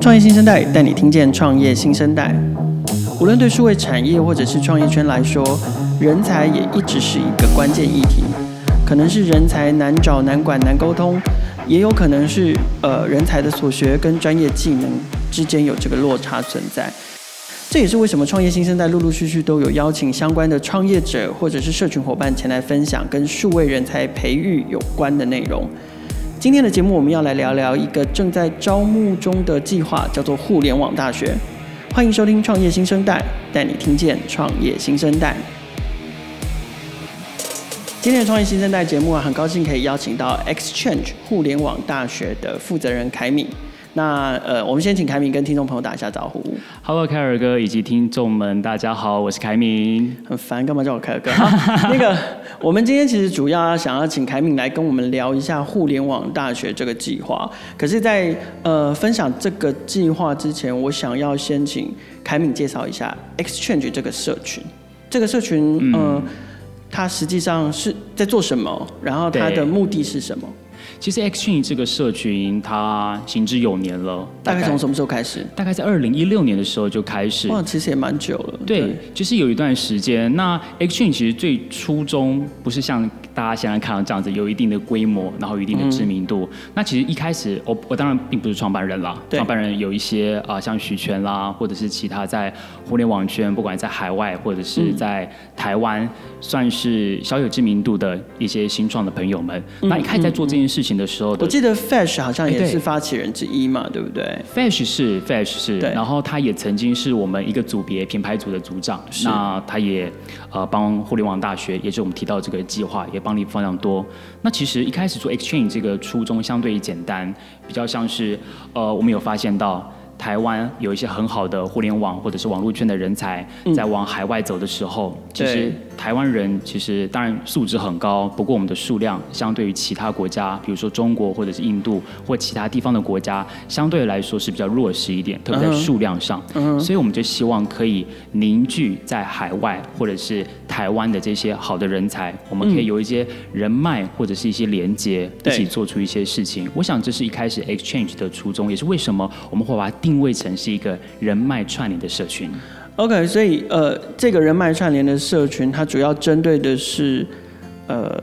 创业新生代带你听见创业新生代。无论对数位产业或者是创业圈来说，人才也一直是一个关键议题。可能是人才难找、难管、难沟通，也有可能是呃人才的所学跟专业技能之间有这个落差存在。这也是为什么创业新生代陆陆续续都有邀请相关的创业者或者是社群伙伴前来分享跟数位人才培育有关的内容。今天的节目，我们要来聊聊一个正在招募中的计划，叫做互联网大学。欢迎收听创业新生代，带你听见创业新生代。今天的创业新生代节目啊，很高兴可以邀请到 XChange 互联网大学的负责人凯敏。那呃，我们先请凯敏跟听众朋友打一下招呼。Hello，凯尔哥以及听众们，大家好，我是凯敏。很烦，干嘛叫我凯尔哥？好，那个，我们今天其实主要想要请凯敏来跟我们聊一下互联网大学这个计划。可是在，在呃分享这个计划之前，我想要先请凯敏介绍一下 Exchange 这个社群。这个社群，呃，嗯、它实际上是在做什么？然后它的目的是什么？其实 XChange 这个社群它行之有年了，大概从什么时候开始？大概在二零一六年的时候就开始。哇，其实也蛮久了。对，对就是有一段时间。那 XChange 其实最初衷不是像。大家现在看到这样子，有一定的规模，然后有一定的知名度。嗯、那其实一开始，我我当然并不是创办人啦。创办人有一些啊、呃，像许权啦，或者是其他在互联网圈，不管在海外或者是在台湾，嗯、算是小有知名度的一些新创的朋友们。嗯、那一开始在做这件事情的时候的，我记得 Fash 好像也是发起人之一嘛，对，对不对？Fash 是 Fash 是，然后他也曾经是我们一个组别品牌组的组长。那他也呃帮互联网大学，也就是我们提到这个计划，也帮你非常多。那其实一开始做 Exchange 这个初衷相对简单，比较像是，呃，我们有发现到。台湾有一些很好的互联网或者是网络圈的人才，在往海外走的时候，嗯、其实台湾人其实当然素质很高，不过我们的数量相对于其他国家，比如说中国或者是印度或其他地方的国家，相对来说是比较弱势一点，特别在数量上。嗯、所以我们就希望可以凝聚在海外或者是台湾的这些好的人才，我们可以有一些人脉或者是一些连接，一起做出一些事情。我想这是一开始 Exchange 的初衷，也是为什么我们会把它定。定位成是一个人脉串联的社群。OK，所以呃，这个人脉串联的社群，它主要针对的是呃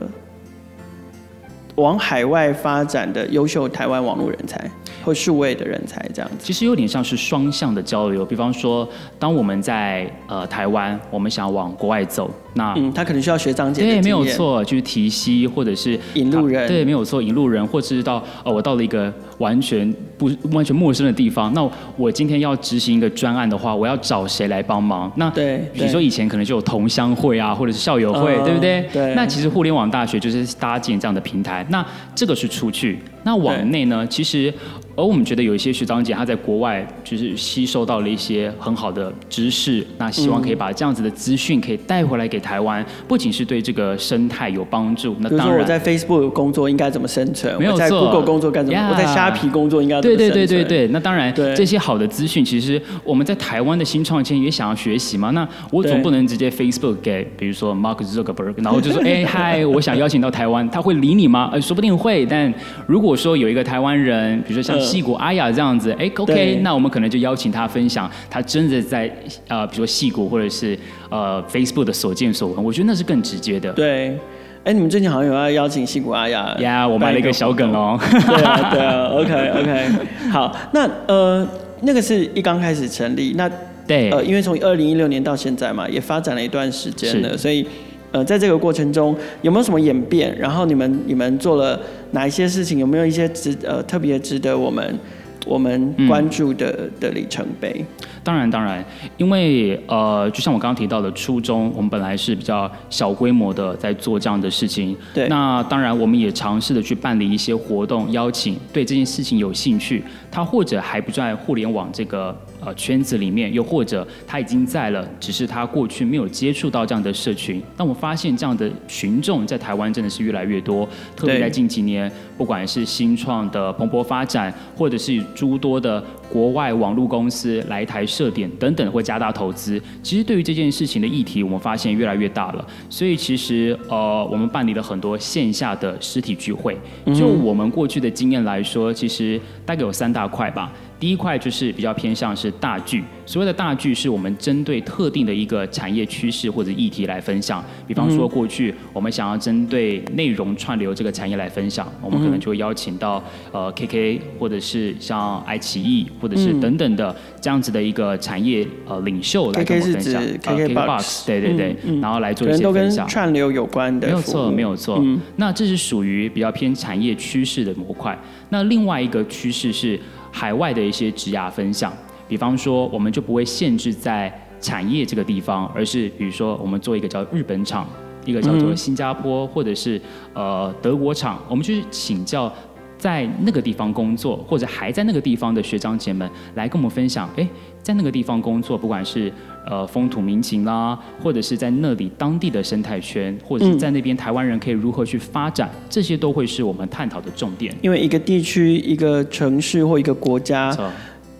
往海外发展的优秀台湾网络人才或数位的人才这样子。其实有点像是双向的交流。比方说，当我们在呃台湾，我们想要往国外走。那嗯，他可能需要学长姐。对，没有错，就是提携或者是引路人。对，没有错，引路人，或者是到呃，我到了一个完全不完全陌生的地方，那我今天要执行一个专案的话，我要找谁来帮忙？那对，比如说以前可能就有同乡会啊，或者是校友会，呃、对不对？对。那其实互联网大学就是搭建这样的平台。那这个是出去，那往内呢？其实。而我们觉得有一些学长姐他在国外就是吸收到了一些很好的知识，那希望可以把这样子的资讯可以带回来给台湾，不仅是对这个生态有帮助。那当然，我在 Facebook 工作应该怎么生存？没有在 Google 工作该怎么？Yeah, 我在虾皮工作应该怎么生存？对对对对对。那当然，这些好的资讯其实我们在台湾的新创圈也想要学习嘛。那我总不能直接 Facebook 给，比如说 Mark Zuckerberg，然后就说，哎嗨，我想邀请到台湾，他会理你吗？呃，说不定会。但如果说有一个台湾人，比如说像。矽谷阿雅这样子，哎，OK，那我们可能就邀请他分享他真的在呃，比如说矽谷或者是呃 Facebook 的所见所闻，我觉得那是更直接的。对，哎，你们最近好像有要邀请矽谷阿雅呀？Yeah, 我埋了一个小梗哦。对啊，对啊，OK OK，好，那呃，那个是一刚开始成立，那对，呃，因为从二零一六年到现在嘛，也发展了一段时间了，所以呃，在这个过程中有没有什么演变？然后你们你们做了。哪一些事情有没有一些值呃特别值得我们我们关注的、嗯、的里程碑？当然当然，因为呃就像我刚刚提到的初衷，我们本来是比较小规模的在做这样的事情。对。那当然我们也尝试的去办理一些活动，邀请对这件事情有兴趣，他或者还不在互联网这个呃圈子里面，又或者他已经在了，只是他过去没有接触到这样的社群。但我发现这样的群众在台湾真的是越来越多，特别在近几年，不管是新创的蓬勃发展，或者是诸多的国外网络公司来台设点等等，会加大投资。其实对于这件事情的议题，我们发现越来越大了。所以其实呃，我们办理了很多线下的实体聚会。就我们过去的经验来说，其实大概有三大块吧。第一块就是比较偏向是大剧，所谓的大剧是我们针对特定的一个产业趋势或者议题来分享。比方说过去我们想要针对内容串流这个产业来分享，我们可能就会邀请到呃 KK 或者是像爱奇艺或者是等等的这样子的一个产业呃领袖来跟我们分享。KKBOX 对对对，然后来做一些分享。串流有关的，没有错没有错。那这是属于比较偏产业趋势的模块。那另外一个趋势是。海外的一些职涯分享，比方说，我们就不会限制在产业这个地方，而是比如说，我们做一个叫日本厂，一个叫做新加坡或者是呃德国厂，我们去请教在那个地方工作或者还在那个地方的学长姐们来跟我们分享，哎，在那个地方工作，不管是呃风土民情啦，或者是在那里当地的生态圈，或者是在那边台湾人可以如何去发展，这些都会是我们探讨的重点。因为一个地区、一个城市或一个国家，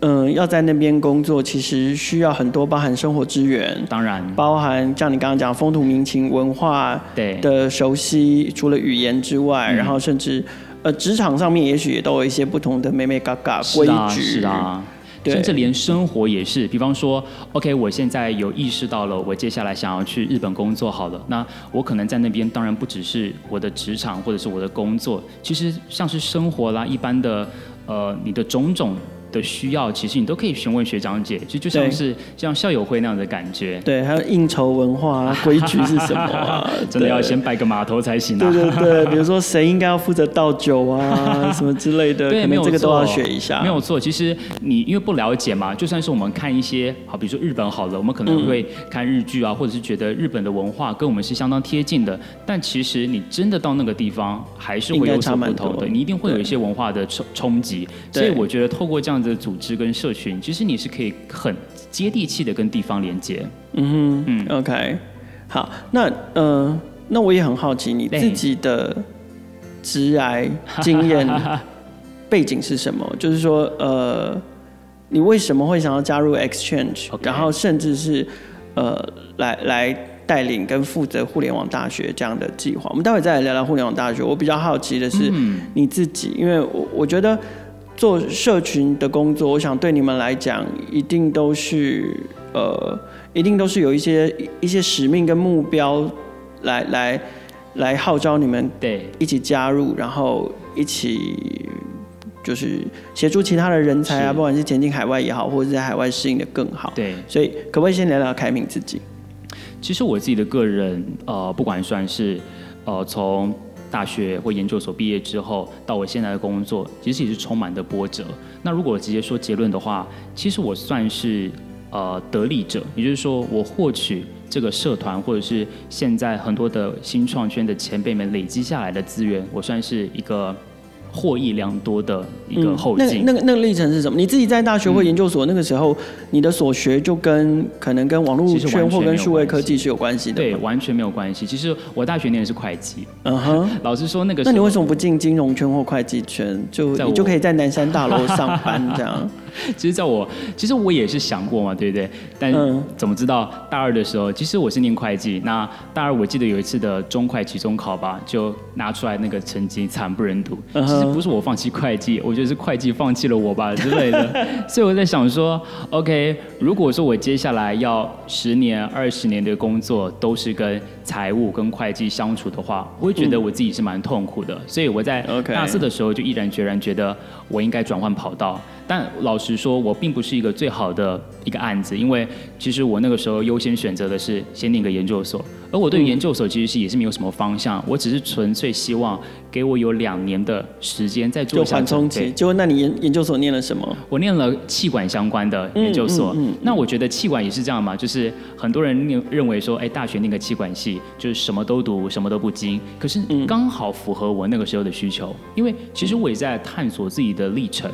嗯、呃，要在那边工作，其实需要很多包含生活资源，当然。包含像你刚刚讲风土民情、文化对。的熟悉，除了语言之外，然后甚至呃职场上面也许也都有一些不同的美美嘎嘎规矩。是啊。甚至连生活也是，比方说，OK，我现在有意识到了，我接下来想要去日本工作，好了，那我可能在那边，当然不只是我的职场或者是我的工作，其实像是生活啦，一般的，呃，你的种种。的需要，其实你都可以询问学长姐，就就像是像校友会那样的感觉。对，还有应酬文化规矩是什么啊？真的要先拜个码头才行啊。对对对，比如说谁应该要负责倒酒啊，什么之类的，对，没有这个都要学一下。没有错，其实你因为不了解嘛，就算是我们看一些好，比如说日本好了，我们可能会看日剧啊，或者是觉得日本的文化跟我们是相当贴近的，但其实你真的到那个地方，还是会有所不同的，你一定会有一些文化的冲冲击。所以我觉得透过这样。的组织跟社群，其实你是可以很接地气的跟地方连接。嗯哼，嗯，OK，好，那呃，那我也很好奇你自己的职涯经验 背景是什么？就是说，呃，你为什么会想要加入 Exchange？. 然后甚至是呃，来来带领跟负责互联网大学这样的计划？我们待会再来聊聊互联网大学。我比较好奇的是你自己，嗯、因为我我觉得。做社群的工作，我想对你们来讲，一定都是呃，一定都是有一些一些使命跟目标来，来来来号召你们对一起加入，然后一起就是协助其他的人才啊，不管是前进海外也好，或者在海外适应的更好。对，所以可不可以先聊聊凯敏自己？其实我自己的个人呃，不管算是呃从。大学或研究所毕业之后，到我现在的工作，其实也是充满的波折。那如果直接说结论的话，其实我算是呃得利者，也就是说，我获取这个社团或者是现在很多的新创圈的前辈们累积下来的资源，我算是一个。获益良多的一个后劲、嗯。那那个那个历程是什么？你自己在大学或研究所那个时候，嗯、你的所学就跟可能跟网络圈或跟数位科技是有关系的。对，完全没有关系。其实我大学念的是会计。嗯哼。老师说，那个那你为什么不进金融圈或会计圈？就你就可以在南山大楼上班这样。其实，在我其实我也是想过嘛，对不对？但怎么知道大二的时候，其实我是念会计。那大二我记得有一次的中会期中考吧，就拿出来那个成绩惨不忍睹。其实不是我放弃会计，我觉得是会计放弃了我吧之类的。所以我在想说，OK，如果说我接下来要十年、二十年的工作都是跟财务跟会计相处的话，我会觉得我自己是蛮痛苦的。所以我在大四的时候就毅然决然觉得我应该转换跑道。但老实说，我并不是一个最好的一个案子，因为其实我那个时候优先选择的是先念个研究所，而我对于研究所其实是也是没有什么方向，我只是纯粹希望给我有两年的时间再做一下缓冲期。结果，那你研研究所念了什么？我念了气管相关的研究所。嗯嗯嗯嗯、那我觉得气管也是这样嘛，就是很多人认认为说，哎，大学念个气管系就是什么都读，什么都不精。可是刚好符合我那个时候的需求，因为其实我也在探索自己的历程。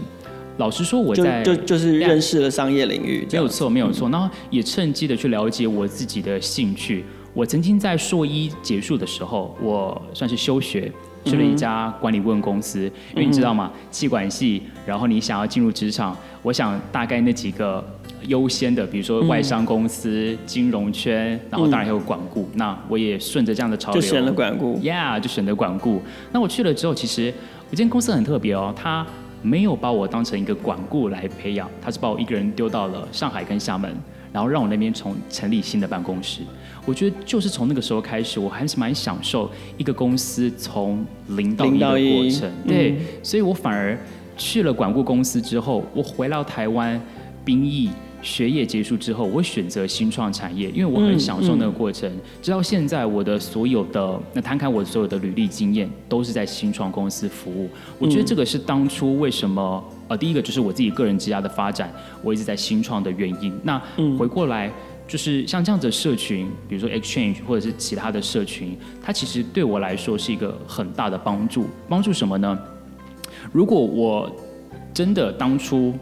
老实说，我在就就，就是认识了商业领域，没有错，没有错。然后也趁机的去了解我自己的兴趣。我曾经在硕一结束的时候，我算是休学，去了一家管理顾问公司。因为你知道吗？气管系，然后你想要进入职场，我想大概那几个优先的，比如说外商公司、金融圈，然后当然还有管顾。那我也顺着这样的潮流，就选了管顾。Yeah，就选择管顾。那我去了之后，其实我这间公司很特别哦，它没有把我当成一个管顾来培养，他是把我一个人丢到了上海跟厦门，然后让我那边从成立新的办公室。我觉得就是从那个时候开始，我还是蛮享受一个公司从零到一的过程。对，嗯、所以我反而去了管顾公司之后，我回到台湾，兵役学业结束之后，我选择新创产业，因为我很享受那个过程。嗯嗯、直到现在，我的所有的那摊开我所有的履历经验，都是在新创公司服务。我觉得这个是当初为什么呃，第一个就是我自己个人职涯的发展，我一直在新创的原因。那回过来。就是像这样子的社群，比如说 Exchange 或者是其他的社群，它其实对我来说是一个很大的帮助。帮助什么呢？如果我真的当初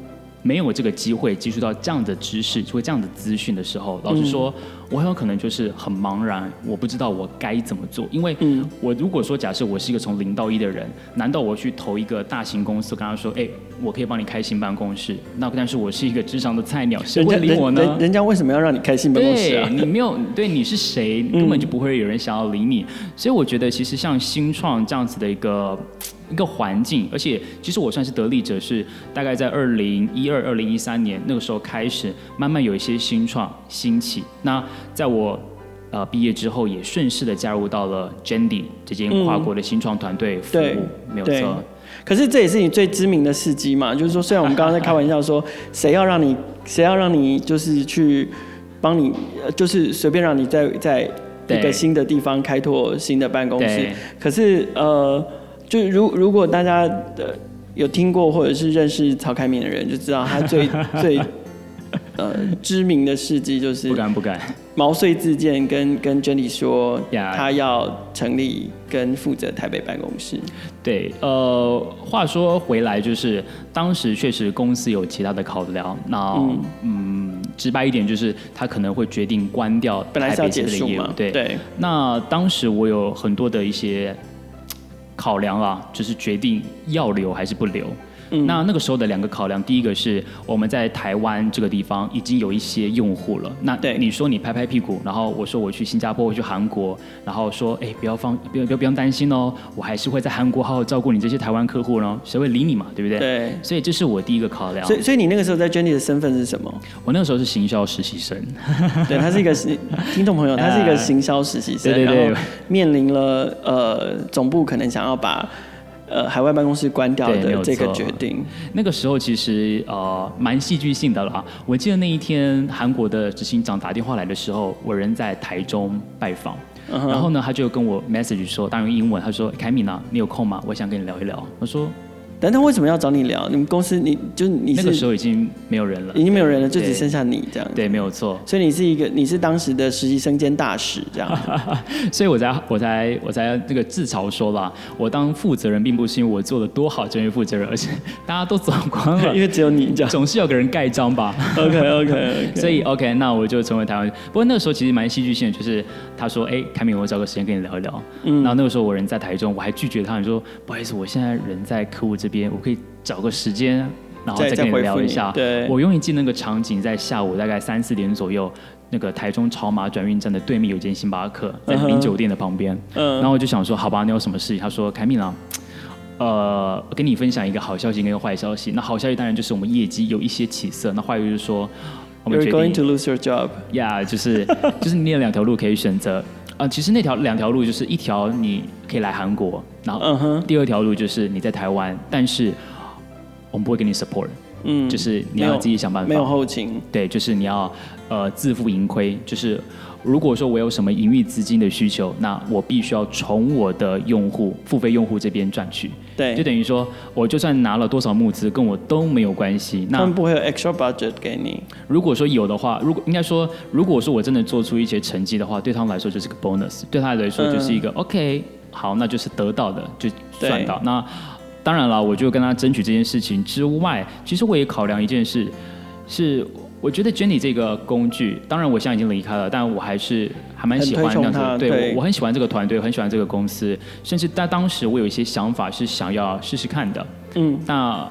没有这个机会接触到这样的知识，或这样的资讯的时候，老实说，我很有可能就是很茫然，我不知道我该怎么做。因为我如果说假设我是一个从零到一的人，难道我去投一个大型公司，跟他说，哎，我可以帮你开新办公室？那但是我是一个职场的菜鸟，谁会理我呢？人，人家为什么要让你开新办公室啊？你没有，对，你是谁？根本就不会有人想要理你。所以我觉得，其实像新创这样子的一个。一个环境，而且其实我算是得力者，是大概在二零一二、二零一三年那个时候开始，慢慢有一些新创兴起。那在我呃毕业之后，也顺势的加入到了 Jendy 这间跨国的新创团队服务，嗯、没有错。可是这也是你最知名的事迹嘛？就是说，虽然我们刚刚在开玩笑说，谁要让你，谁要让你，就是去帮你，就是随便让你在在一个新的地方开拓新的办公室，可是呃。就如如果大家的有听过或者是认识曹开明的人，就知道他最 最呃知名的事迹就是不敢不敢毛遂自荐跟跟 Jenny 说他要成立跟负责台北办公室。对，呃，话说回来，就是当时确实公司有其他的考量，那嗯，嗯，直白一点就是他可能会决定关掉台北的业务。对对，那当时我有很多的一些。考量啊，就是决定要留还是不留。嗯、那那个时候的两个考量，第一个是我们在台湾这个地方已经有一些用户了。那对你说你拍拍屁股，然后我说我去新加坡，我去韩国，然后说哎不要放，不要不要不用担心哦，我还是会在韩国好好照顾你这些台湾客户呢，谁会理你嘛，对不对？对。所以这是我第一个考量。所以所以你那个时候在 Jenny 的身份是什么？我那个时候是行销实习生。对，他是一个听众朋友，他是一个行销实习生，对对对，面临了呃总部可能想要把。呃，海外办公室关掉的这个决定，那个时候其实呃蛮戏剧性的啦。我记得那一天韩国的执行长打电话来的时候，我人在台中拜访，uh. 然后呢，他就跟我 message 说，当然用英文，他说：“凯米呢，你有空吗？我想跟你聊一聊。”我说。但他为什么要找你聊？你们公司，你就你那个时候已经没有人了，已经没有人了，就只剩下你这样。对，没有错。所以你是一个，你是当时的实习生兼大使这样。所以我才我才我才那个自嘲说吧，我当负责人并不是因为我做的多好，专业负责人，而且大家都走光了，因为只有你这样，总是有个人盖章吧。OK OK OK。所以 OK，那我就成为台湾。不过那个时候其实蛮戏剧性的，就是他说：“哎，凯敏，我找个时间跟你聊一聊。”嗯。然后那个时候我人在台中，我还拒绝他，你说：“不好意思，我现在人在客户这边，我可以。”找个时间，然后再跟你聊一下。对，我永远记得那个场景，在下午大概三四点左右，那个台中朝马转运站的对面有间星巴克，在名酒店的旁边。嗯。然后我就想说，好吧，你有什么事情？他说，凯米朗，呃，跟你分享一个好消息跟一个坏消息。那好消息当然就是我们业绩有一些起色。那坏消息就是说，我们决定 You're going to lose your job。Yeah，就是就是你有两条路可以选择。啊、呃，其实那条两条路就是一条你可以来韩国，然后第二条路就是你在台湾，但是。我们不会给你 support，嗯，就是你要自己想办法。没有后勤。对，就是你要呃自负盈亏。就是如果说我有什么营运资金的需求，那我必须要从我的用户付费用户这边赚取。对，就等于说我就算拿了多少募资，跟我都没有关系。那他们不会有 extra budget 给你。如果说有的话，如果应该说，如果说我真的做出一些成绩的话，对他们来说就是个 bonus，对他来说就是一个、嗯、OK，好，那就是得到的就算到。那当然了，我就跟他争取这件事情之外，其实我也考量一件事，是我觉得 Jenny 这个工具，当然我现在已经离开了，但我还是还蛮喜欢这样子，对，对我，我很喜欢这个团队，很喜欢这个公司，甚至在当时我有一些想法是想要试试看的。嗯，那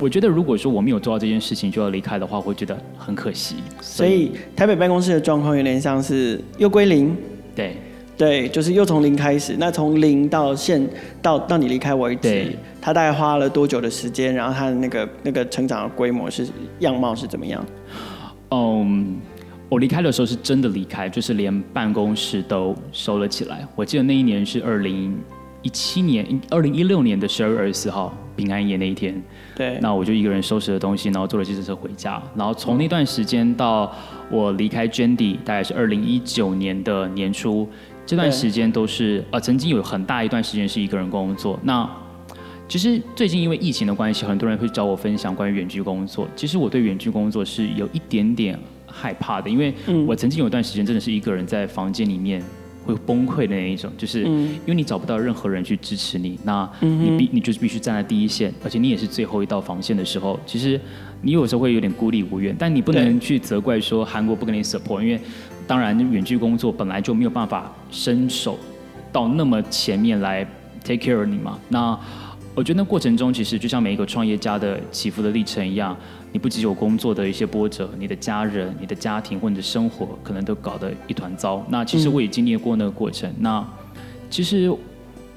我觉得如果说我没有做到这件事情就要离开的话，我会觉得很可惜。所以，所以台北办公室的状况有点像是又归零。对。对，就是又从零开始。那从零到现到到你离开为止，他大概花了多久的时间？然后他的那个那个成长的规模是样貌是怎么样？嗯，我离开的时候是真的离开，就是连办公室都收了起来。我记得那一年是二零一七年，二零一六年的十二月二十四号，平安夜那一天。对，那我就一个人收拾了东西，然后坐了计程车回家。然后从那段时间到我离开 Jendy，大概是二零一九年的年初。这段时间都是呃，曾经有很大一段时间是一个人工作。那其实最近因为疫情的关系，很多人会找我分享关于远距工作。其实我对远距工作是有一点点害怕的，因为我曾经有一段时间真的是一个人在房间里面会崩溃的那一种，就是因为你找不到任何人去支持你，那你必你就是必须站在第一线，而且你也是最后一道防线的时候，其实你有时候会有点孤立无援。但你不能去责怪说韩国不给你 support，因为。当然，远距工作本来就没有办法伸手到那么前面来 take care 你嘛。那我觉得那过程中，其实就像每一个创业家的起伏的历程一样，你不只有工作的一些波折，你的家人、你的家庭或者生活可能都搞得一团糟。那其实我也经历过那个过程。那其实。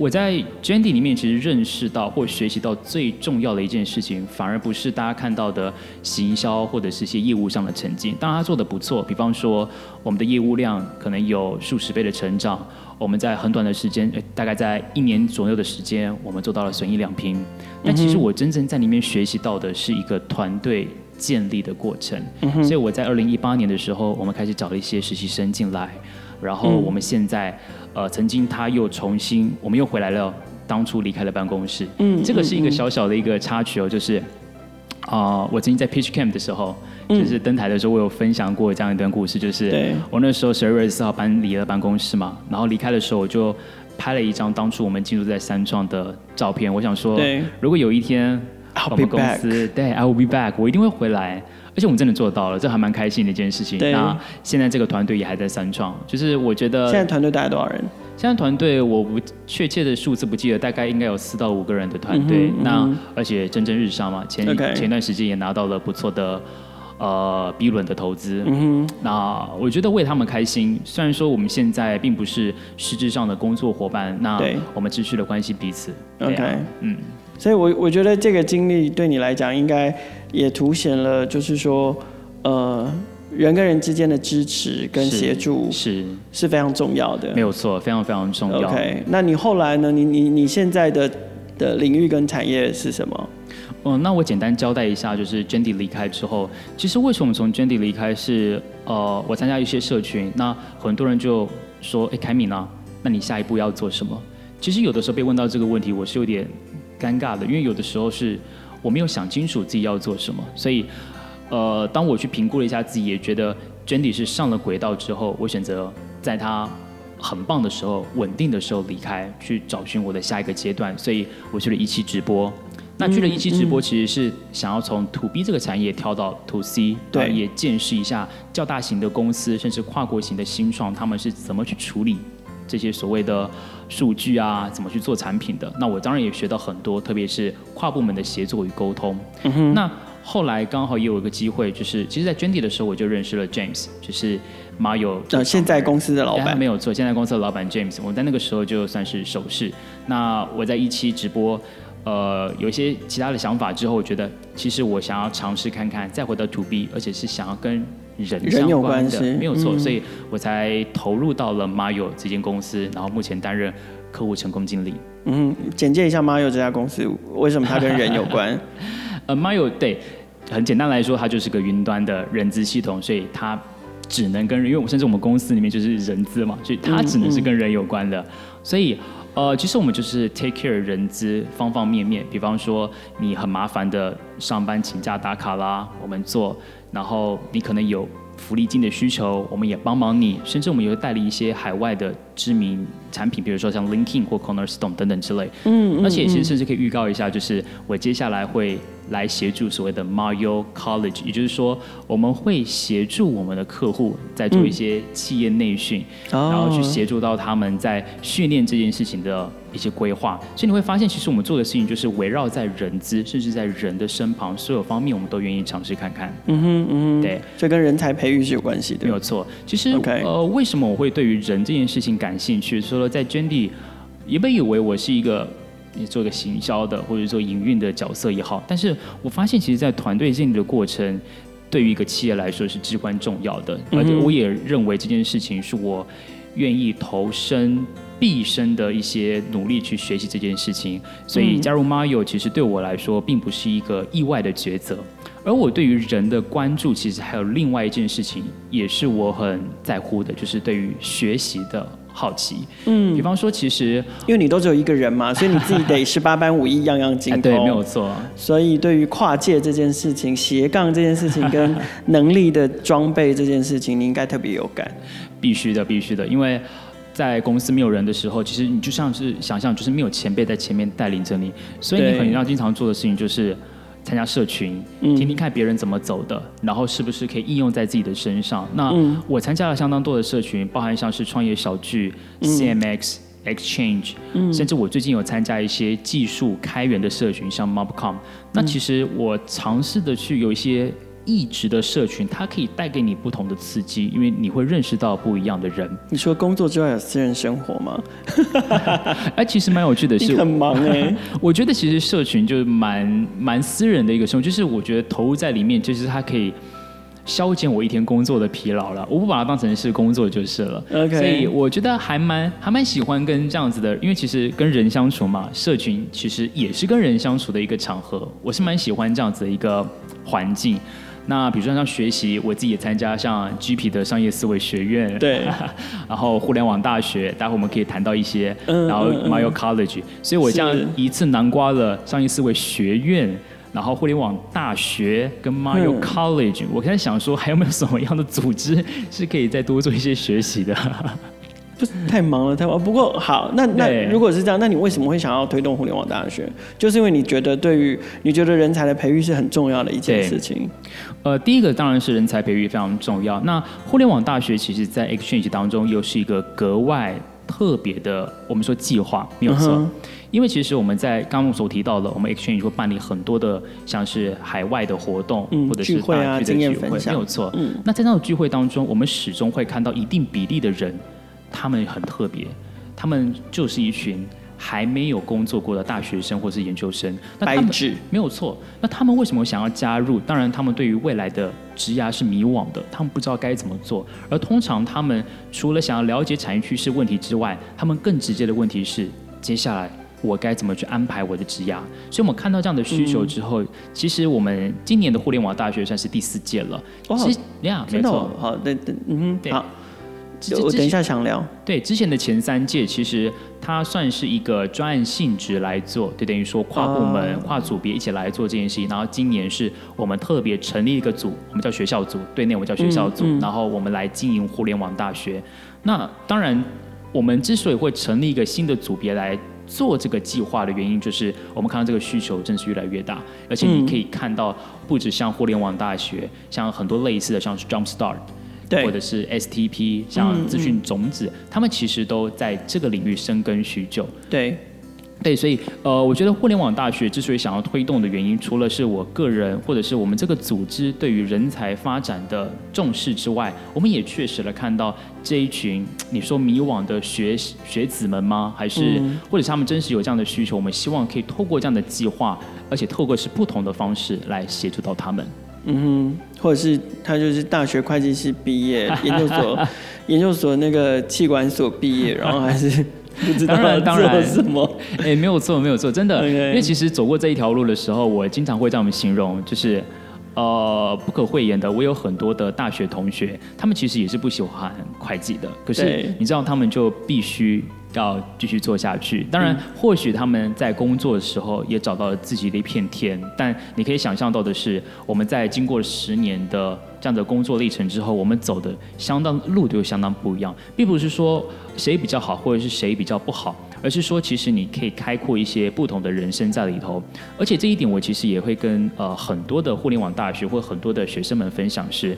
我在 Jandy 里面其实认识到或学习到最重要的一件事情，反而不是大家看到的行销或者是一些业务上的成绩。当然他做的不错，比方说我们的业务量可能有数十倍的成长，我们在很短的时间，大概在一年左右的时间，我们做到了损益两平。但其实我真正在里面学习到的是一个团队建立的过程。所以我在二零一八年的时候，我们开始找了一些实习生进来。然后我们现在，呃，曾经他又重新，我们又回来了，当初离开了办公室。嗯，这个是一个小小的一个插曲哦，就是，啊、呃，我曾经在 Pitch Camp 的时候，就是登台的时候，我有分享过这样一段故事，就是我那时候十二月四号搬离了办公室嘛，然后离开的时候，我就拍了一张当初我们进入在三创的照片。我想说，如果有一天我们公司，对，I will be back，我一定会回来。而且我们真的做到了，这还蛮开心的一件事情。对。那现在这个团队也还在三创，就是我觉得。现在团队大概多少人？现在团队我不确切的数字不记得，大概应该有四到五个人的团队。嗯嗯、那而且蒸蒸日上嘛，前.前段时间也拿到了不错的呃 B 轮的投资。嗯哼。那我觉得为他们开心。虽然说我们现在并不是实质上的工作伙伴，那我们持续的关心彼此。OK。嗯。所以，我我觉得这个经历对你来讲，应该也凸显了，就是说，呃，人跟人之间的支持跟协助是是非常重要的。没有错，非常非常重要。OK，那你后来呢？你你你现在的的领域跟产业是什么？嗯，那我简单交代一下，就是 Jendy 离开之后，其实为什么从 Jendy 离开是呃，我参加一些社群，那很多人就说，哎，凯敏啊，那你下一步要做什么？其实有的时候被问到这个问题，我是有点。尴尬的，因为有的时候是我没有想清楚自己要做什么，所以，呃，当我去评估了一下自己，也觉得 Jendy 是上了轨道之后，我选择在他很棒的时候、稳定的时候离开，去找寻我的下一个阶段。所以我去了一期直播。那去了一期直播，其实是想要从 To B 这个产业跳到 To C，对，也见识一下较大型的公司，甚至跨国型的新创，他们是怎么去处理。这些所谓的数据啊，怎么去做产品的？那我当然也学到很多，特别是跨部门的协作与沟通。嗯哼。那后来刚好也有一个机会，就是其实，在 Jendy 的时候，我就认识了 James，就是 Mayo。呃，现在公司的老板。没有错，现在公司的老板 James，我在那个时候就算是熟识。那我在一期直播，呃，有一些其他的想法之后，我觉得其实我想要尝试看看，再回到 To B，而且是想要跟。人相关的没有错，所以我才投入到了 Mayo 这间公司，然后目前担任客户成功经理。嗯，简介一下 Mayo 这家公司，为什么它跟人有关？呃，Mayo 对，很简单来说，它就是个云端的人资系统，所以它只能跟人，因为我们甚至我们公司里面就是人资嘛，所以它只能是跟人有关的。所以，呃，其实我们就是 take care 人资方方面面，比方说你很麻烦的上班请假打卡啦，我们做。然后你可能有福利金的需求，我们也帮忙你，甚至我们也会代理一些海外的知名产品，比如说像 LinkedIn 或 Cornerstone 等等之类。嗯，嗯，而且其实甚至可以预告一下，就是我接下来会来协助所谓的 Mario College，也就是说，我们会协助我们的客户在做一些企业内训，嗯、然后去协助到他们在训练这件事情的一些规划。所以你会发现，其实我们做的事情就是围绕在人资，甚至在人的身旁，所有方面我们都愿意尝试看看。嗯哼，嗯哼，对，这跟人才培育是有关系的，没有错。其实，Okay. 呃，为什么我会对于人这件事情感兴趣？说在 Jendy，原本以为我是一个。你做个行销的，或者做营运的角色也好，但是我发现，其实，在团队建立的过程，对于一个企业来说是至关重要的。而且，我也认为这件事情是我愿意投身毕生的一些努力去学习这件事情。所以，加入 Mario 其实对我来说，并不是一个意外的抉择。而我对于人的关注，其实还有另外一件事情，也是我很在乎的，就是对于学习的。好奇，嗯，比方说，其实因为你都只有一个人嘛，所以你自己得十八般武艺，样样精通。哎，对，没有错。所以对于跨界这件事情、斜杠这件事情跟能力的装备这件事情，你应该特别有感。必须的，必须的，因为在公司没有人的时候，其实你就像是想象，就是没有前辈在前面带领着你，所以你可能要经常做的事情就是。参加社群，听听看别人怎么走的，嗯、然后是不是可以应用在自己的身上。那我参加了相当多的社群，包含像是创业小聚、嗯、CMX、Exchange，、嗯、甚至我最近有参加一些技术开源的社群，像 Mobcom。那其实我尝试的去有一些。异质的社群，它可以带给你不同的刺激，因为你会认识到不一样的人。你说工作之外有私人生活吗？哎，其实蛮有趣的 是，是很忙哎、欸。我觉得其实社群就是蛮蛮私人的一个生活，就是我觉得投入在里面，就是它可以消减我一天工作的疲劳了。我不把它当成是工作就是了。OK，所以我觉得还蛮还蛮喜欢跟这样子的，因为其实跟人相处嘛，社群其实也是跟人相处的一个场合。我是蛮喜欢这样子的一个环境。那比如说像学习，我自己也参加像 GP 的商业思维学院，对，然后互联网大学，待会我们可以谈到一些，嗯、然后 Mayo College，、嗯、所以我这样一次南瓜了商业思维学院，然后互联网大学跟 Mayo College，、嗯、我开始想说还有没有什么样的组织是可以再多做一些学习的。太忙了，太忙。不过好，那那如果是这样，那你为什么会想要推动互联网大学？就是因为你觉得对于你觉得人才的培育是很重要的一件事情。呃，第一个当然是人才培育非常重要。那互联网大学其实，在 Exchange 当中又是一个格外特别的，我们说计划没有错。嗯、因为其实我们在刚刚所提到的，我们 Exchange 会办理很多的像是海外的活动，嗯、或者是大聚会啊、经验分享，没有错。嗯，那在那种聚会当中，我们始终会看到一定比例的人。他们很特别，他们就是一群还没有工作过的大学生或是研究生。那他们白纸没有错。那他们为什么想要加入？当然，他们对于未来的职涯是迷惘的，他们不知道该怎么做。而通常，他们除了想要了解产业趋势问题之外，他们更直接的问题是：接下来我该怎么去安排我的职涯？所以，我们看到这样的需求之后，嗯、其实我们今年的互联网大学算是第四届了。哦，其实呀，没错。好，对对，嗯，对。好。我等一下想聊。对，之前的前三届其实它算是一个专案性质来做，就等于说跨部门、跨组别一起来做这件事情。然后今年是我们特别成立一个组，我们叫学校组，对内我们叫学校组，嗯嗯、然后我们来经营互联网大学。那当然，我们之所以会成立一个新的组别来做这个计划的原因，就是我们看到这个需求真是越来越大，而且你可以看到，不止像互联网大学，像很多类似的，像是 Jump Start。对或者是 STP，像资讯种子，嗯嗯、他们其实都在这个领域深耕许久。对，对，所以呃，我觉得互联网大学之所以想要推动的原因，除了是我个人或者是我们这个组织对于人才发展的重视之外，我们也确实了看到这一群你说迷惘的学学子们吗？还是、嗯、或者是他们真实有这样的需求？我们希望可以透过这样的计划，而且透过是不同的方式来协助到他们。嗯哼，或者是他就是大学会计系毕业，研究所研究所那个气管所毕业，然后还是 不知道当然当然什么？哎、欸，没有错，没有错，真的.因为其实走过这一条路的时候，我经常会这样形容，就是呃不可讳言的，我有很多的大学同学，他们其实也是不喜欢会计的，可是你知道，他们就必须要继续做下去。当然，或许他们在工作的时候也找到了自己的一片天，但你可以想象到的是，我们在经过十年的这样的工作历程之后，我们走的相当路就相当不一样，并不是说谁比较好，或者是谁比较不好，而是说其实你可以开阔一些不同的人生在里头。而且这一点，我其实也会跟呃很多的互联网大学或很多的学生们分享是，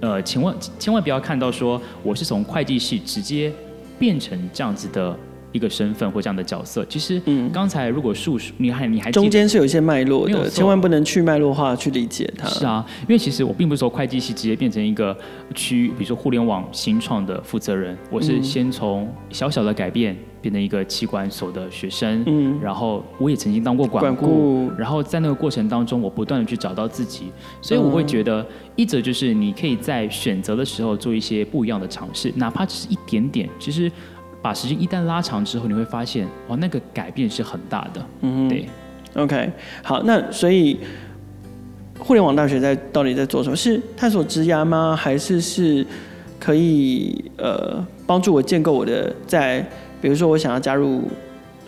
呃，千万千万不要看到说我是从会计系直接变成这样子的。一个身份或这样的角色，其实，嗯，刚才如果述说，你还你还中间是有一些脉络的，千万不能去脉络化去理解它。是啊，因为其实我并不是说会计系直接变成一个区，比如说互联网新创的负责人，我是先从小小的改变变成一个企管所的学生，嗯，然后我也曾经当过管顾，管顾然后在那个过程当中，我不断的去找到自己，所以我会觉得，一则就是你可以在选择的时候做一些不一样的尝试，哪怕只是一点点，其实。把时间一旦拉长之后，你会发现，哦，那个改变是很大的。嗯，对。OK，好，那所以互联网大学在到底在做什么？是探索职涯吗？还是是可以呃帮助我建构我的在，比如说我想要加入。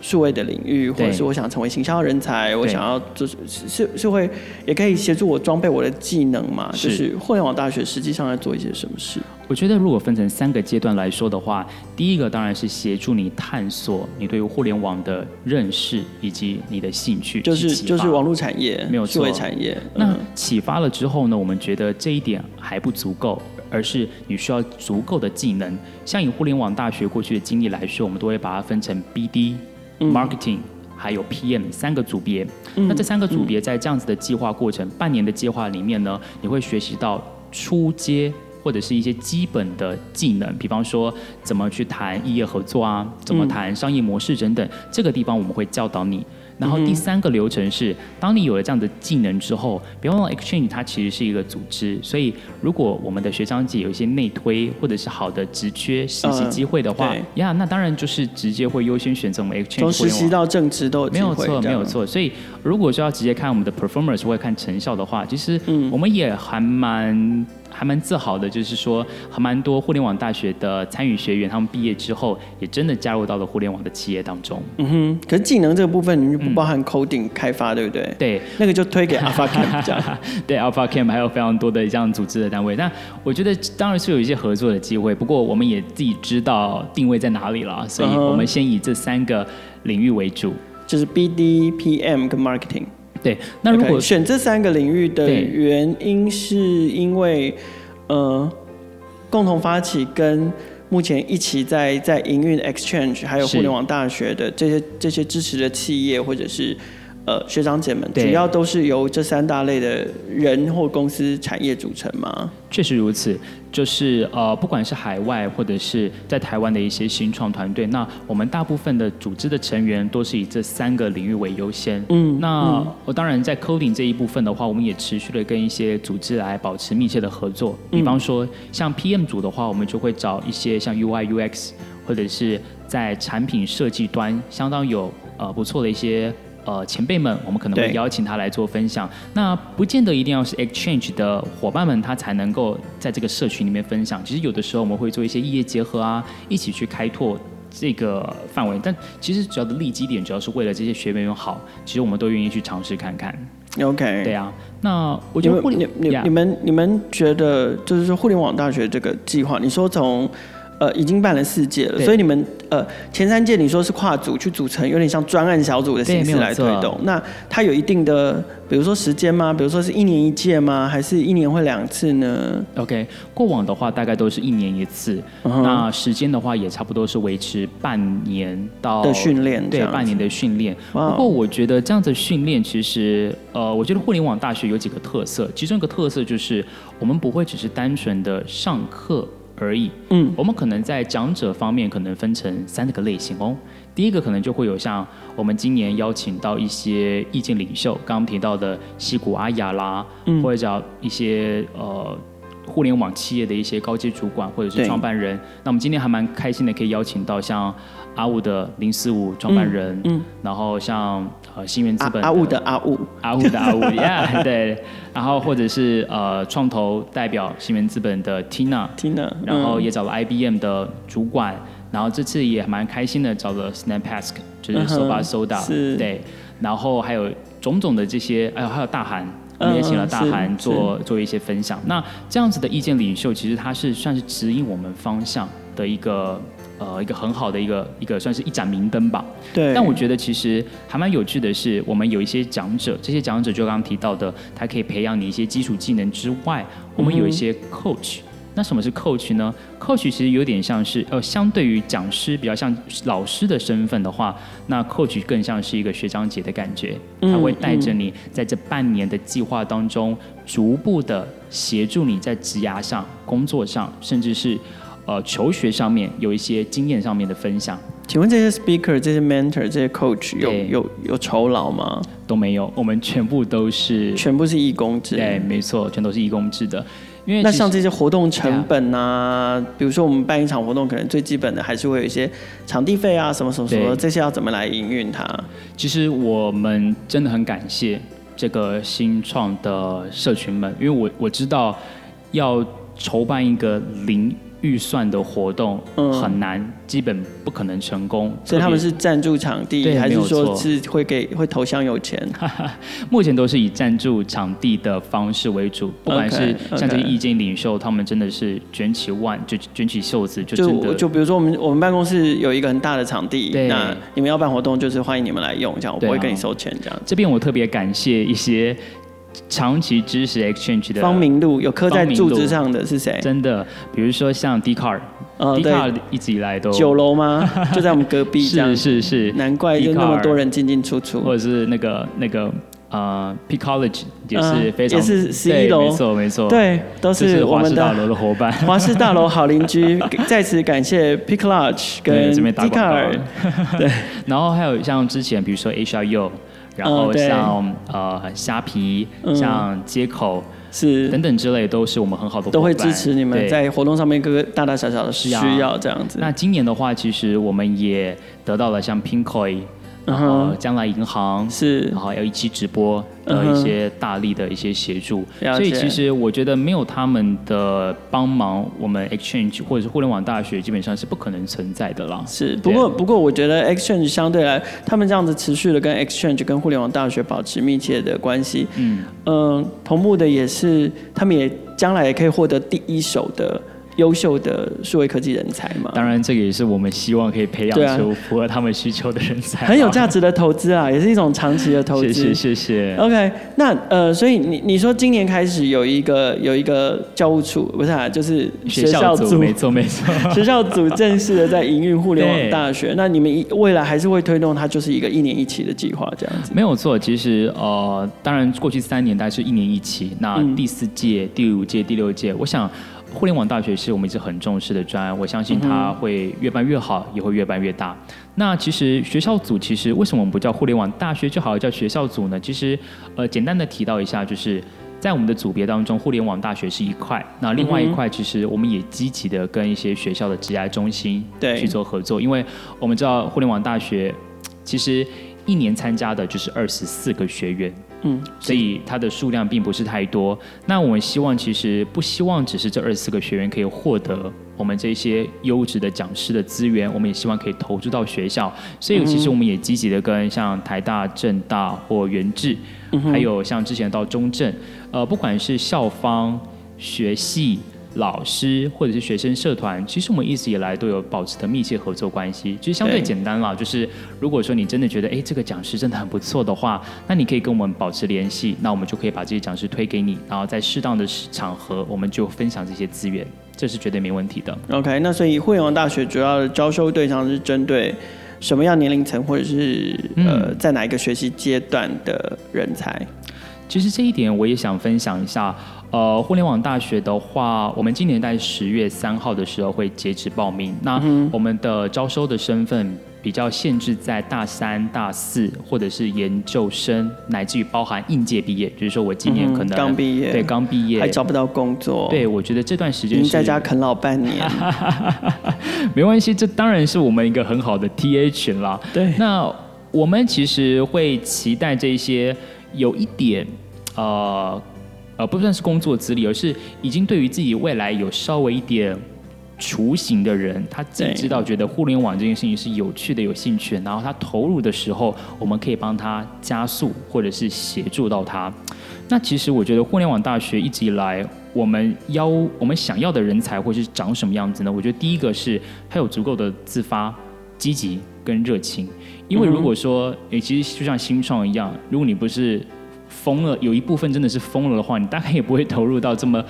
数位的领域，或者是我想成为行销人才，我想要就是是是会，也可以协助我装备我的技能嘛。就是互联网大学实际上在做一些什么事？我觉得如果分成三个阶段来说的话，第一个当然是协助你探索你对于互联网的认识以及你的兴趣，就是就是网络产业，没有数位产业。那启发了之后呢，我们觉得这一点还不足够，而是你需要足够的技能。像以互联网大学过去的经历来说，我们都会把它分成 BD。Marketing 还有 PM 三个组别，嗯、那这三个组别在这样子的计划过程，嗯、半年的计划里面呢，你会学习到初阶或者是一些基本的技能，比方说怎么去谈异业合作啊，怎么谈商业模式等等，嗯、这个地方我们会教导你。然后第三个流程是，当你有了这样的技能之后，别忘了 Exchange 它其实是一个组织，所以如果我们的学长姐有一些内推或者是好的职缺实习机会的话，呀、呃，那当然就是直接会优先选择我们 Exchange。从实习到正职都有。没有错，没有错。所以如果说要直接看我们的 performance 或者看成效的话，其实我们也还蛮。还蛮自豪的，就是说，还蛮多互联网大学的参与学员，他们毕业之后也真的加入到了互联网的企业当中。嗯哼，可是技能这个部分，你们就不包含 coding 开发，嗯、对不对？对，那个就推给 Alpha Camp 这样。对，Alpha Camp 还有非常多的这样组织的单位。那我觉得当然是有一些合作的机会，不过我们也自己知道定位在哪里了，所以我们先以这三个领域为主，就是 BD、PM 跟 Marketing。对，那如果 okay, 选这三个领域的原因，是因为呃，共同发起跟目前一起在在营运 Exchange，还有互联网大学的这些这些支持的企业或者是。呃，学长姐们，主要都是由这三大类的人或公司产业组成吗？确实如此，就是呃，不管是海外或者是在台湾的一些新创团队，那我们大部分的组织的成员都是以这三个领域为优先。嗯，那我、嗯、当然在 coding 这一部分的话，我们也持续的跟一些组织来保持密切的合作。比方说，像 PM 组的话，我们就会找一些像 UI UX，或者是在产品设计端相当有呃不错的一些。呃，前辈们，我们可能会邀请他来做分享。那不见得一定要是 Exchange 的伙伴们，他才能够在这个社群里面分享。其实有的时候我们会做一些异业结合啊，一起去开拓这个范围。但其实主要的利基点，主要是为了这些学员们好。其实我们都愿意去尝试看看。OK，对啊。那我觉得互联，你你你们你们觉得，就是说互联网大学这个计划，你说从。呃，已经办了四届了，所以你们呃前三届你说是跨组去组成，有点像专案小组的形式来推动。那它有一定的，比如说时间吗？比如说是一年一届吗？还是一年会两次呢？OK，过往的话大概都是一年一次，嗯、那时间的话也差不多是维持半年到的训练，对，半年的训练。不过我觉得这样子训练其实，呃，我觉得互联网大学有几个特色，其中一个特色就是我们不会只是单纯的上课。而已。嗯，我们可能在讲者方面可能分成三个类型哦。第一个可能就会有像我们今年邀请到一些意见领袖，刚刚提到的西谷阿雅啦，嗯、或者叫一些呃互联网企业的一些高级主管或者是创办人。那我们今天还蛮开心的，可以邀请到像阿五的零四五创办人，嗯，嗯。然后像。呃，新源资本阿五的阿五，阿五的阿五呀，对，然后或者是呃，创投代表新源资本的 Tina，Tina，然后也找了 IBM 的主管，然后这次也蛮开心的，找了 Snapask，就是 Soba Soda，、嗯、对，然后还有种种的这些，哎呦，还有大韩，我们也请了大韩做做一些分享。那这样子的意见领袖，其实他是算是指引我们方向的一个。呃，一个很好的一个一个算是一盏明灯吧。对。但我觉得其实还蛮有趣的是，我们有一些讲者，这些讲者就刚刚提到的，他可以培养你一些基础技能之外，我们有一些 coach。嗯、那什么是 coach 呢？coach 其实有点像是呃，相对于讲师比较像老师的身份的话，那 coach 更像是一个学长姐的感觉，他会带着你在这半年的计划当中，逐步的协助你在职涯上、工作上，甚至是。呃，求学上面有一些经验上面的分享。请问这些 speaker、这些 mentor、这些 coach 有有有酬劳吗？都没有，我们全部都是全部是义工制。对，没错，全都是义工制的。因为那像这些活动成本啊，比如说我们办一场活动，可能最基本的还是会有一些场地费啊，什么什么什么，这些要怎么来营运它？其实我们真的很感谢这个新创的社群们，因为我我知道要筹办一个零。预算的活动很难，嗯，基本不可能成功。所以他们是赞助场地，还是说是会给会投香油钱？目前都是以赞助场地的方式为主。不管是像这些意见领袖.他们真的是卷起腕就卷起袖子，就就，就比如说我们我们办公室有一个很大的场地，那你们要办活动，就是欢迎你们来用，这样我不会跟你收钱，这样，啊。这边我特别感谢一些。长期支持 Exchange 的方明路有刻在柱子上的是谁？真的，比如说像 Dcard，Dcard、哦、一直以来都九楼吗？就在我们隔壁。是是是，难怪就那么多人进进出出。或者是那个那个呃 Peak College 也是非常、呃、也是十一楼，没错没错，对，都是我们的华师大楼的伙伴，华师大楼好邻居。在此感谢 Peak Lodge 跟 Dcard。对，然后还有像之前比如说 HRU。然后像、嗯、呃虾皮、嗯、像接口是等等之类，都是我们很好的，都会支持你们在活动上面各个大大小小的需要这样子。那今年的话，其实我们也得到了像 Pinkoi。然后将来银行是，然后要一起直播的一些大力的一些协助，所以其实我觉得没有他们的帮忙，我们 Exchange 或者是互联网大学基本上是不可能存在的啦。是，不过不过我觉得 Exchange 相对来，他们这样子持续的跟 Exchange 跟互联网大学保持密切的关系，嗯。嗯，同步的也是他们也将来也可以获得第一手的。优秀的数位科技人才嘛，当然这个也是我们希望可以培养出符合他们需求的人才，很有价值的投资啊，也是一种长期的投资。谢谢谢谢。OK，那呃，所以你你说今年开始有一个有一个教务处，不是啊，就是学校组，学校组没错没错，学校组正式的在营运互联网 大学。那你们未来还是会推动它，就是一个一年一期的计划这样子？没有错，其实呃，当然过去三年大概是一年一期，那第四届、嗯、第五届、第六届，我想。互联网大学是我们一直很重视的专案，我相信它会越办越好，也会越办越大。那其实学校组其实为什么我们不叫互联网大学，就好叫学校组呢？其实呃，简单的提到一下，就是在我们的组别当中，互联网大学是一块，那另外一块其实我们也积极的跟一些学校的职涯中心对去做合作，因为我们知道互联网大学其实一年参加的就是二十四个学员。嗯，所以它的数量并不是太多。那我们希望，其实不希望只是这二十四个学员可以获得我们这些优质的讲师的资源，我们也希望可以投注到学校。所以其实我们也积极的跟像台大、政大或元智，还有像之前到中正，呃，不管是校方、学系。老师或者是学生社团，其实我们一直以来都有保持的密切合作关系，其实相对简单啦。就是如果说你真的觉得，哎，这个讲师真的很不错的话，那你可以跟我们保持联系，那我们就可以把这些讲师推给你，然后在适当的场合，我们就分享这些资源，这是绝对没问题的。OK，那所以互联网大学主要的招收对象是针对什么样年龄层，或者是呃，在哪一个学习阶段的人才？其实这一点我也想分享一下。呃，互联网大学的话，我们今年在十月三号的时候会截止报名。那我们的招收的身份比较限制在大三、大四，或者是研究生，乃至于包含应届毕业。就是说我今年可能刚毕业，对，刚毕业还找不到工作。对，我觉得这段时间是在家啃老半年，没关系，这当然是我们一个很好的 TA 群啦。对，那我们其实会期待这些有一点呃。呃，不算是工作资历，而是已经对于自己未来有稍微一点雏形的人，他自己知道觉得互联网这件事情是有趣的、有兴趣的，然后他投入的时候，我们可以帮他加速或者是协助到他。那其实我觉得互联网大学一直以来，我们要我们想要的人才会是长什么样子呢？我觉得第一个是他有足够的自发、积极跟热情。因为如果说，诶，其实就像新创一样，如果你不是疯了，有一部分真的是疯了的话，你大概也不会投入到这么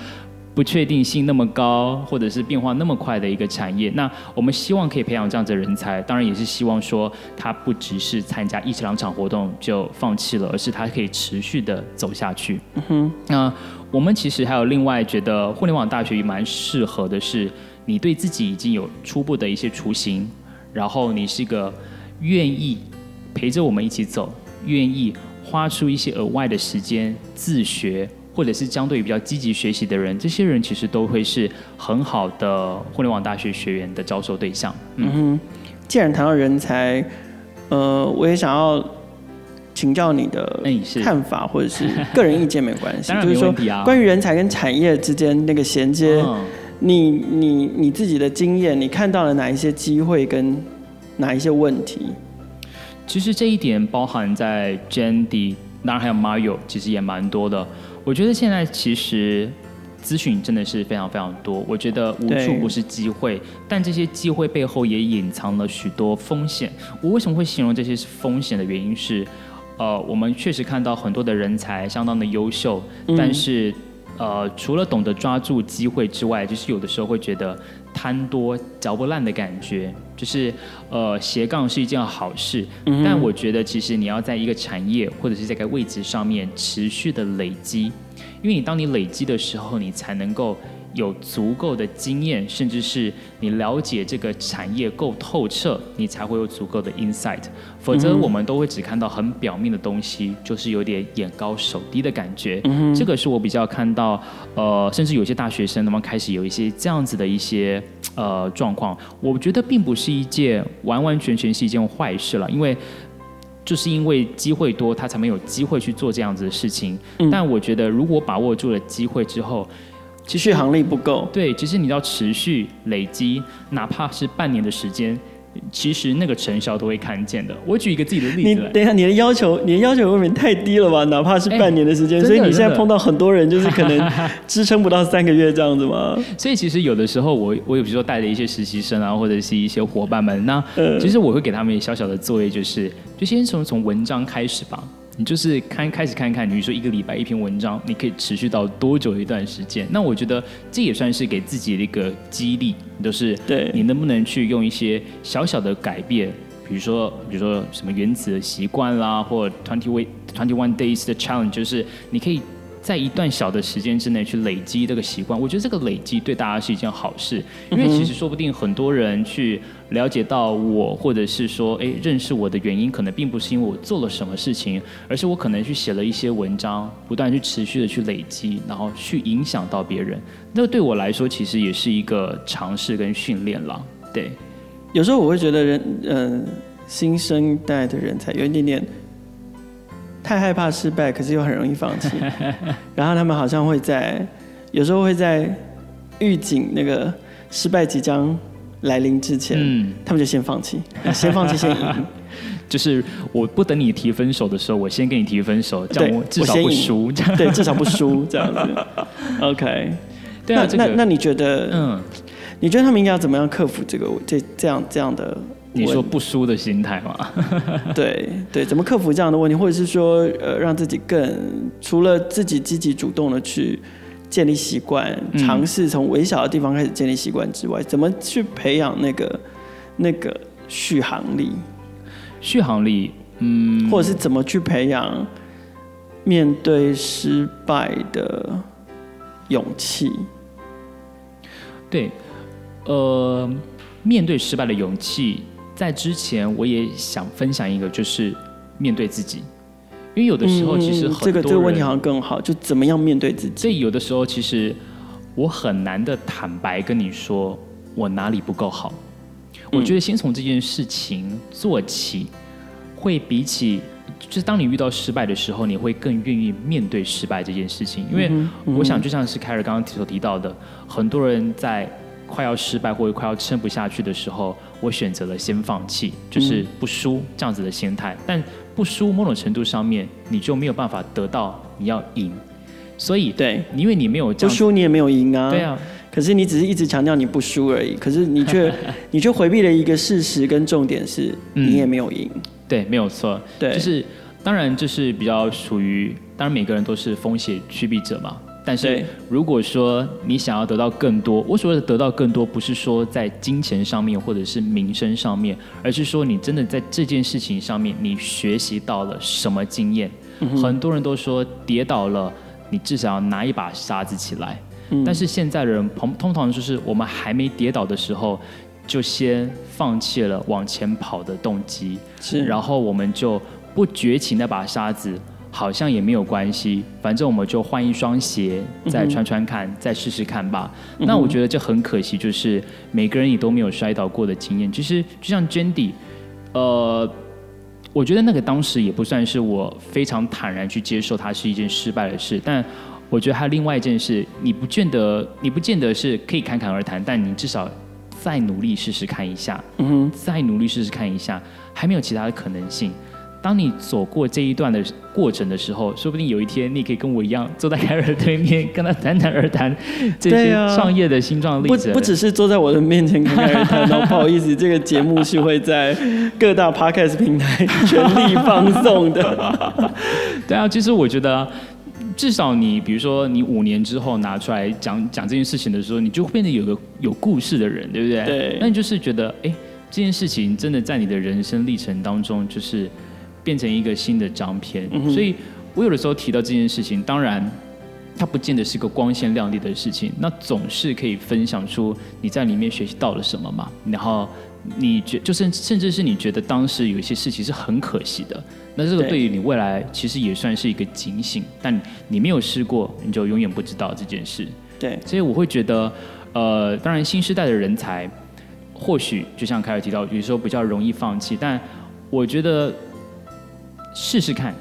不确定性那么高，或者是变化那么快的一个产业。那我们希望可以培养这样子的人才，当然也是希望说他不只是参加一两场活动就放弃了，而是他可以持续的走下去。嗯哼。那我们其实还有另外觉得互联网大学也蛮适合的是，你对自己已经有初步的一些雏形，然后你是一个。愿意陪着我们一起走，愿意花出一些额外的时间自学，或者是相对于比较积极学习的人，这些人其实都会是很好的互联网大学学员的招收对象。嗯哼，既然谈到人才，呃，我也想要请教你的看法，或者是个人意见没关系，就是说关于人才跟产业之间那个衔接，嗯、你你你自己的经验，你看到了哪一些机会跟？哪一些问题？其实这一点包含在 Jandy，当然还有 Mario，其实也蛮多的。我觉得现在其实资讯真的是非常非常多。我觉得无处不是机会，但这些机会背后也隐藏了许多风险。我为什么会形容这些是风险的原因是，呃，我们确实看到很多的人才相当的优秀，但是。呃，除了懂得抓住机会之外，就是有的时候会觉得贪多嚼不烂的感觉。就是呃，斜杠是一件好事，嗯、但我觉得其实你要在一个产业或者是在一个位置上面持续的累积，因为你当你累积的时候，你才能够。有足够的经验，甚至是你了解这个产业够透彻，你才会有足够的 insight。否则，我们都会只看到很表面的东西，就是有点眼高手低的感觉。嗯、这个是我比较看到，呃，甚至有些大学生他们开始有一些这样子的一些呃状况。我觉得并不是一件完完全全是一件坏事了，因为就是因为机会多，他才没有机会去做这样子的事情。嗯、但我觉得，如果把握住了机会之后，其实续航力不够，对，其实你要持续累积，哪怕是半年的时间，其实那个成效都会看见的。我举一个自己的例子，你等一下，你的要求，你的要求未免太低了吧？哪怕是半年的时间，所以你现在碰到很多人，就是可能 支撑不到三个月这样子吗？所以其实有的时候我，我我有比如说带着一些实习生啊，或者是一些伙伴们，那其实我会给他们小小的作业，就是就先从从文章开始吧。你就是看开始看看，比如说一个礼拜一篇文章，你可以持续到多久一段时间？那我觉得这也算是给自己的一个激励，就是对你能不能去用一些小小的改变，比如说比如说什么原子的习惯啦，或 twenty way twenty one days 的 challenge，就是你可以。在一段小的时间之内去累积这个习惯，我觉得这个累积对大家是一件好事，因为其实说不定很多人去了解到我，或者是说，哎，认识我的原因，可能并不是因为我做了什么事情，而是我可能去写了一些文章，不断去持续的去累积，然后去影响到别人。那对我来说，其实也是一个尝试跟训练了。对，有时候我会觉得人，嗯、呃，新生代的人才有一点点。太害怕失败，可是又很容易放弃。然后他们好像会在，有时候会在预警那个失败即将来临之前，嗯、他们就先放弃，先放弃先赢。就是我不等你提分手的时候，我先跟你提分手，这样我至少不输。对，至少不输这样子。OK，对啊，那那那你觉得，嗯，你觉得他们应该要怎么样克服这个这这样这样的？你说不输的心态吗？对 对，怎么克服这样的问题，或者是说，呃，让自己更除了自己积极主动的去建立习惯，嗯、尝试从微小的地方开始建立习惯之外，怎么去培养那个那个续航力？续航力，嗯，或者是怎么去培养面对失败的勇气？对，呃，面对失败的勇气。在之前，我也想分享一个，就是面对自己，因为有的时候其实很多、嗯、这个这个问题好像更好，就怎么样面对自己。所以有的时候，其实我很难的坦白跟你说我哪里不够好。嗯、我觉得先从这件事情做起，会比起就是当你遇到失败的时候，你会更愿意面对失败这件事情。因为我想，就像是凯尔刚刚所提到的，很多人在。快要失败或者快要撑不下去的时候，我选择了先放弃，就是不输这样子的心态。但不输某种程度上面，你就没有办法得到你要赢。所以，对，因为你没有不输，你也没有赢啊。对啊。可是你只是一直强调你不输而已，可是你却 你却回避了一个事实跟重点是，你也没有赢。嗯、对，没有错。对，就是当然就是比较属于，当然每个人都是风险趋避者嘛。但是如果说你想要得到更多，我所谓的得到更多，不是说在金钱上面或者是名声上面，而是说你真的在这件事情上面，你学习到了什么经验。嗯、很多人都说跌倒了，你至少要拿一把沙子起来。但是现在的人通通常就是我们还没跌倒的时候，就先放弃了往前跑的动机，是，然后我们就不举起那把沙子，好像也没有关系，反正我们就换一双鞋再穿穿看，嗯、再试试看吧。那我觉得这很可惜，就是每个人也都没有摔倒过的经验。其实就像 Jandy，呃，我觉得那个当时也不算是我非常坦然去接受它是一件失败的事，但。我觉得还有另外一件事，你不见得，你不见得是可以侃侃而谈，但你至少再努力试试看一下，嗯哼，再努力试试看一下，还没有其他的可能性。当你走过这一段的过程的时候，说不定有一天你可以跟我一样坐在凯尔对面，跟他谈谈而谈这些创业的新状例子。不不只是坐在我的面前跟凯尔谈，不好意思，这个节目是会在各大 Podcast 平台全力放送的。对啊，其实我觉得。至少你，比如说你五年之后拿出来讲讲这件事情的时候，你就会变得有个有故事的人，对不对？对。那你就是觉得，哎，这件事情真的在你的人生历程当中，就是变成一个新的章篇。嗯、所以我有的时候提到这件事情，当然它不见得是个光鲜亮丽的事情，那总是可以分享出你在里面学习到了什么嘛。然后你觉，就甚甚至是你觉得当时有一些事情是很可惜的。那这个对于你未来其实也算是一个警醒，但你没有试过，你就永远不知道这件事。对，所以我会觉得，呃，当然新时代的人才，或许就像凯尔提到，有时候比较容易放弃，但我觉得试试看，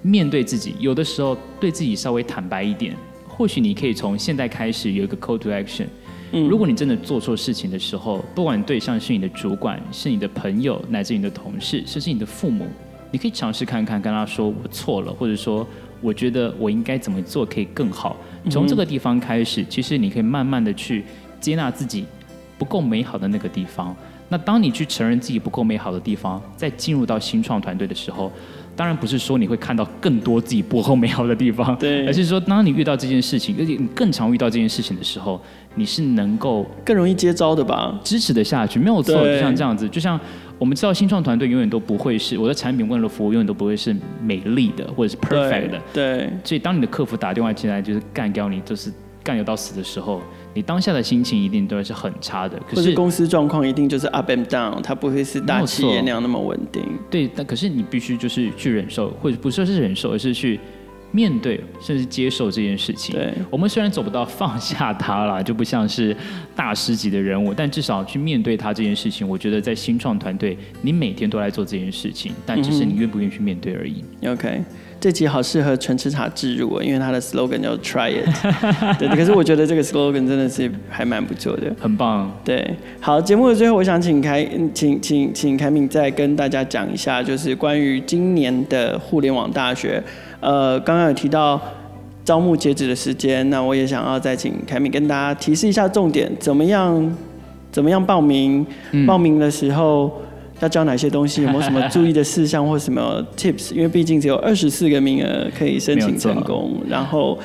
面对自己，有的时候对自己稍微坦白一点，或许你可以从现在开始有一个 call to action。嗯，如果你真的做错事情的时候，不管对象是你的主管，是你的朋友，乃至你的同事，甚至你的父母。你可以尝试看看，跟他说我错了，或者说我觉得我应该怎么做可以更好。从这个地方开始，其实你可以慢慢的去接纳自己不够美好的那个地方。那当你去承认自己不够美好的地方，再进入到新创团队的时候，当然不是说你会看到更多自己不够美好的地方，对，而是说当你遇到这件事情，而且你更常遇到这件事情的时候，你是能够更容易接招的吧？支持的下去，没有错，就像这样子，就像。我们知道新创团队永远都不会是我的产品，为了服务永远都不会是美丽的或者是 perfect 的。对。所以当你的客服打电话进来就是干掉你，就是干掉到死的时候，你当下的心情一定都是很差的。可是，是公司状况一定就是 up and down，它不会是大企业那样那么稳定。对，但可是你必须就是去忍受，或者不说是忍受，而是去。面对甚至接受这件事情，对，我们虽然走不到放下它了，就不像是大师级的人物，但至少去面对它这件事情，我觉得在新创团队，你每天都来做这件事情，但只是你愿不愿意去面对而已。OK，这集好适合纯吃茶置入啊，因为它的 slogan 叫 Try It。对，可是我觉得这个 slogan 真的是还蛮不错的，很棒。对，好，节目的最后，我想请凯，请请请凯敏再跟大家讲一下，就是关于今年的互联网大学。呃，刚刚有提到招募截止的时间，那我也想要再请凯敏跟大家提示一下重点，怎么样怎么样报名？嗯、报名的时候要教哪些东西？有没有什么注意的事项或什么 tips？因为毕竟只有二十四个名额可以申请成功。然后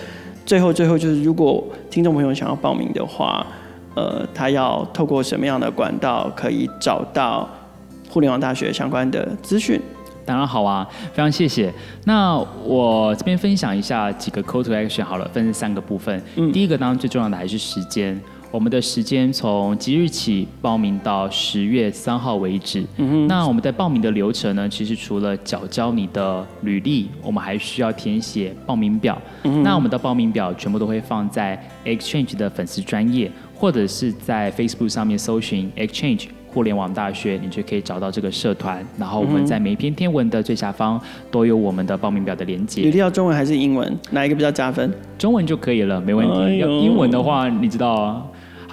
最后最后就是，如果听众朋友想要报名的话，呃，他要透过什么样的管道可以找到互联网大学相关的资讯？当然好啊，非常谢谢。那我这边分享一下几个 call to action 好了，分成三个部分。嗯，第一个当然最重要的还是时间。我们的时间从即日起报名到十月三号为止。嗯。那我们在报名的流程呢，其实除了缴交你的履历，我们还需要填写报名表。嗯。那我们的报名表全部都会放在 Exchange 的粉丝专业，或者是在 Facebook 上面搜寻 Exchange。互联网大学，你就可以找到这个社团。然后我们在每一篇天文的最下方都有我们的报名表的连接。履历要中文还是英文？哪一个比较加分？中文就可以了，没问题。英文的话，你知道啊。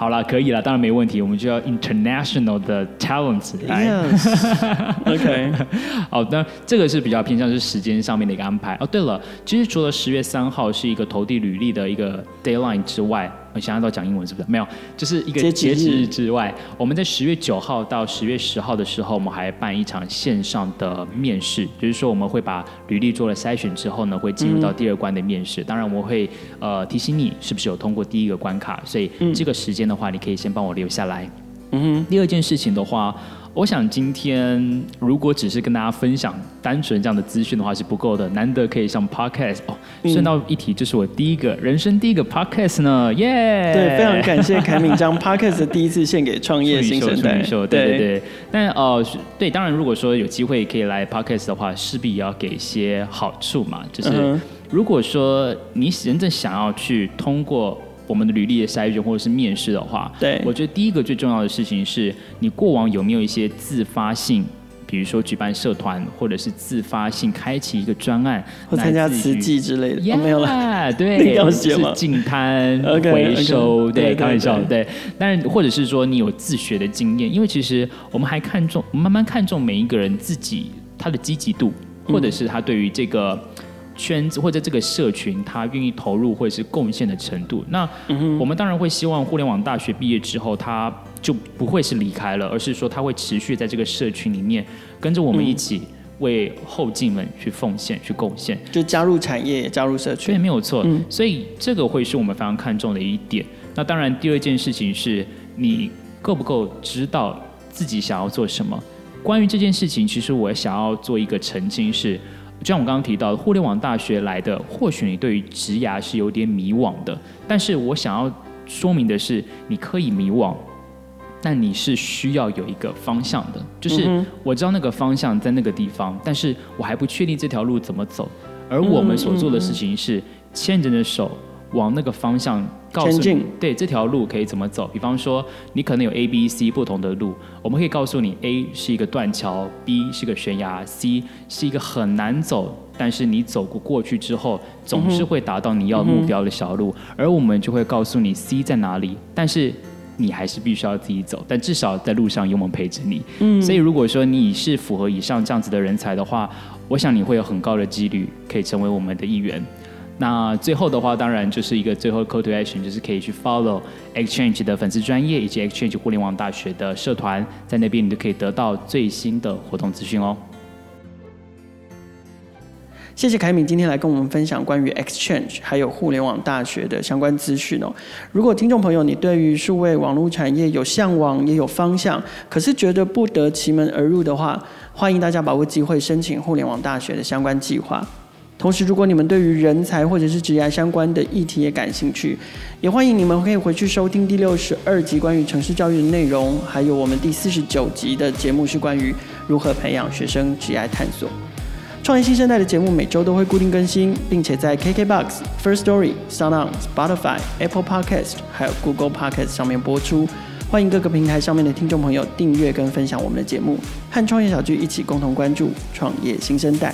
好了，可以了，当然没问题，我们就要 international 的 talents 来。Yes，OK，好的，这个是比较偏向是时间上面的一个安排。哦，对了，其实除了十月三号是一个投递履历的一个 deadline 之外。我想要到讲英文是不是？没有，就是一个截止日之外，我们在十月九号到十月十号的时候，我们还办一场线上的面试，就是说我们会把履历做了筛选之后呢，会进入到第二关的面试。嗯、当然，我们会呃提醒你是不是有通过第一个关卡，所以这个时间的话，你可以先帮我留下来。嗯哼。第二件事情的话。我想今天如果只是跟大家分享单纯这样的资讯的话是不够的，难得可以上 podcast 哦。顺道一提，这是我第一个人生第一个 podcast 呢，耶、yeah!！对，非常感谢凯敏将 podcast 的第一次献给创业新生代。对对对。但呃，对，当然如果说有机会可以来 podcast 的话，势必也要给一些好处嘛。就是如果说你真正想要去通过。我们的履历的筛选或者是面试的话，对，我觉得第一个最重要的事情是你过往有没有一些自发性，比如说举办社团，或者是自发性开启一个专案，或参加慈济之类的，yeah, 哦、没有了，对，要写吗？是净滩 回收，对，开玩笑，对。但是或者是说你有自学的经验，因为其实我们还看重，慢慢看重每一个人自己他的积极度，或者是他对于这个。圈子或者这个社群，他愿意投入或者是贡献的程度，那我们当然会希望互联网大学毕业之后，他就不会是离开了，而是说他会持续在这个社群里面，跟着我们一起为后进们去奉献、去贡献，就加入产业、加入社区，对，没有错。所以这个会是我们非常看重的一点。那当然，第二件事情是你够不够知道自己想要做什么。关于这件事情，其实我想要做一个澄清是。就像我刚刚提到的，互联网大学来的，或许你对于职涯是有点迷惘的。但是我想要说明的是，你可以迷惘，但你是需要有一个方向的。就是我知道那个方向在那个地方，但是我还不确定这条路怎么走。而我们所做的事情是牵着你的手。往那个方向告诉你，对这条路可以怎么走。比方说，你可能有 A、B、C 不同的路，我们可以告诉你，A 是一个断桥，B 是个悬崖，C 是一个很难走，但是你走过过去之后，总是会达到你要目标的小路。而我们就会告诉你 C 在哪里，但是你还是必须要自己走。但至少在路上有我们陪着你。嗯，所以如果说你是符合以上这样子的人才的话，我想你会有很高的几率可以成为我们的一员。那最后的话，当然就是一个最后 call to action，就是可以去 follow Exchange 的粉丝专业以及 Exchange 互联网大学的社团，在那边你都可以得到最新的活动资讯哦。谢谢凯敏今天来跟我们分享关于 Exchange 还有互联网大学的相关资讯哦。如果听众朋友你对于数位网络产业有向往也有方向，可是觉得不得其门而入的话，欢迎大家把握机会申请互联网大学的相关计划。同时，如果你们对于人才或者是职业相关的议题也感兴趣，也欢迎你们可以回去收听第六十二集关于城市教育的内容，还有我们第四十九集的节目是关于如何培养学生职业探索。创业新生代的节目每周都会固定更新，并且在 KKBOX、First Story、SoundOn、Spotify、Apple Podcast 还有 Google Podcast 上面播出。欢迎各个平台上面的听众朋友订阅跟分享我们的节目，和创业小聚一起共同关注创业新生代。